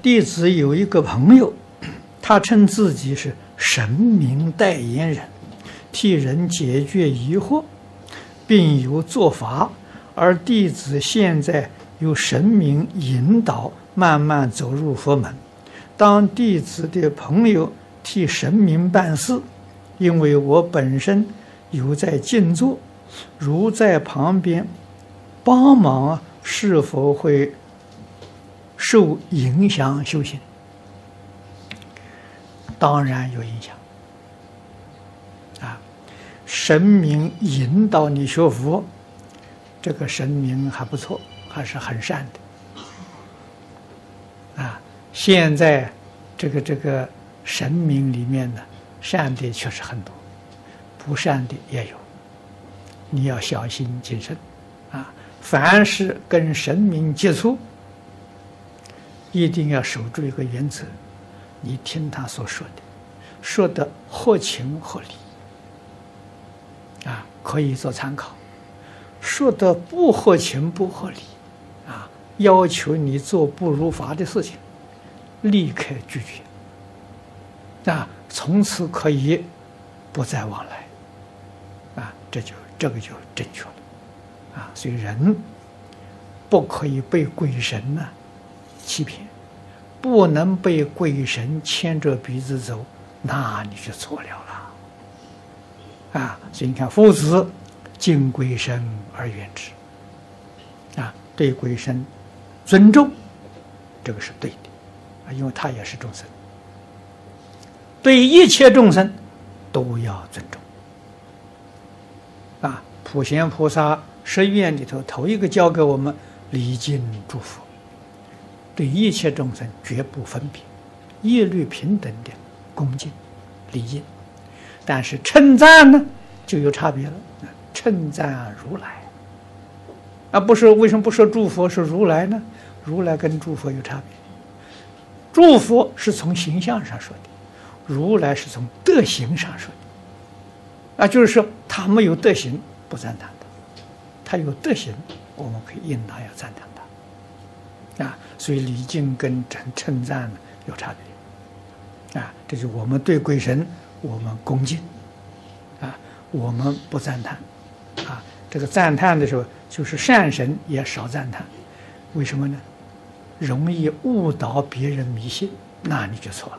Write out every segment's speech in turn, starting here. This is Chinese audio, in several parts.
弟子有一个朋友，他称自己是神明代言人，替人解决疑惑，并有做法。而弟子现在由神明引导，慢慢走入佛门。当弟子的朋友替神明办事，因为我本身有在静坐，如在旁边帮忙，是否会？受影响修行，当然有影响。啊，神明引导你学佛，这个神明还不错，还是很善的。啊，现在这个这个神明里面呢，善的确实很多，不善的也有，你要小心谨慎。啊，凡是跟神明接触。一定要守住一个原则，你听他所说的，说的合情合理，啊，可以做参考；说的不合情不合理，啊，要求你做不如法的事情，立刻拒绝，啊，从此可以不再往来，啊，这就这个就正确了，啊，所以人不可以被鬼神呢。欺骗，不能被鬼神牵着鼻子走，那你就错了了。啊，所以你看，夫子敬鬼神而远之，啊，对鬼神尊重，这个是对的，啊，因为他也是众生，对一切众生都要尊重。啊，普贤菩萨十愿里头头一个教给我们礼敬诸佛。对一切众生绝不分别，一律平等的恭敬礼敬，但是称赞呢就有差别了。称赞如来，啊不是为什么不说诸佛是如来呢？如来跟诸佛有差别，诸佛是从形象上说的，如来是从德行上说的。啊，就是说他没有德行不赞叹他，他有德行，我们可以应当要赞叹他。啊，所以礼敬跟称称赞呢有差别，啊，这就是我们对鬼神我们恭敬，啊，我们不赞叹，啊，这个赞叹的时候就是善神也少赞叹，为什么呢？容易误导别人迷信，那你就错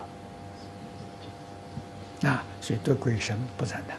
了，啊，所以对鬼神不赞叹。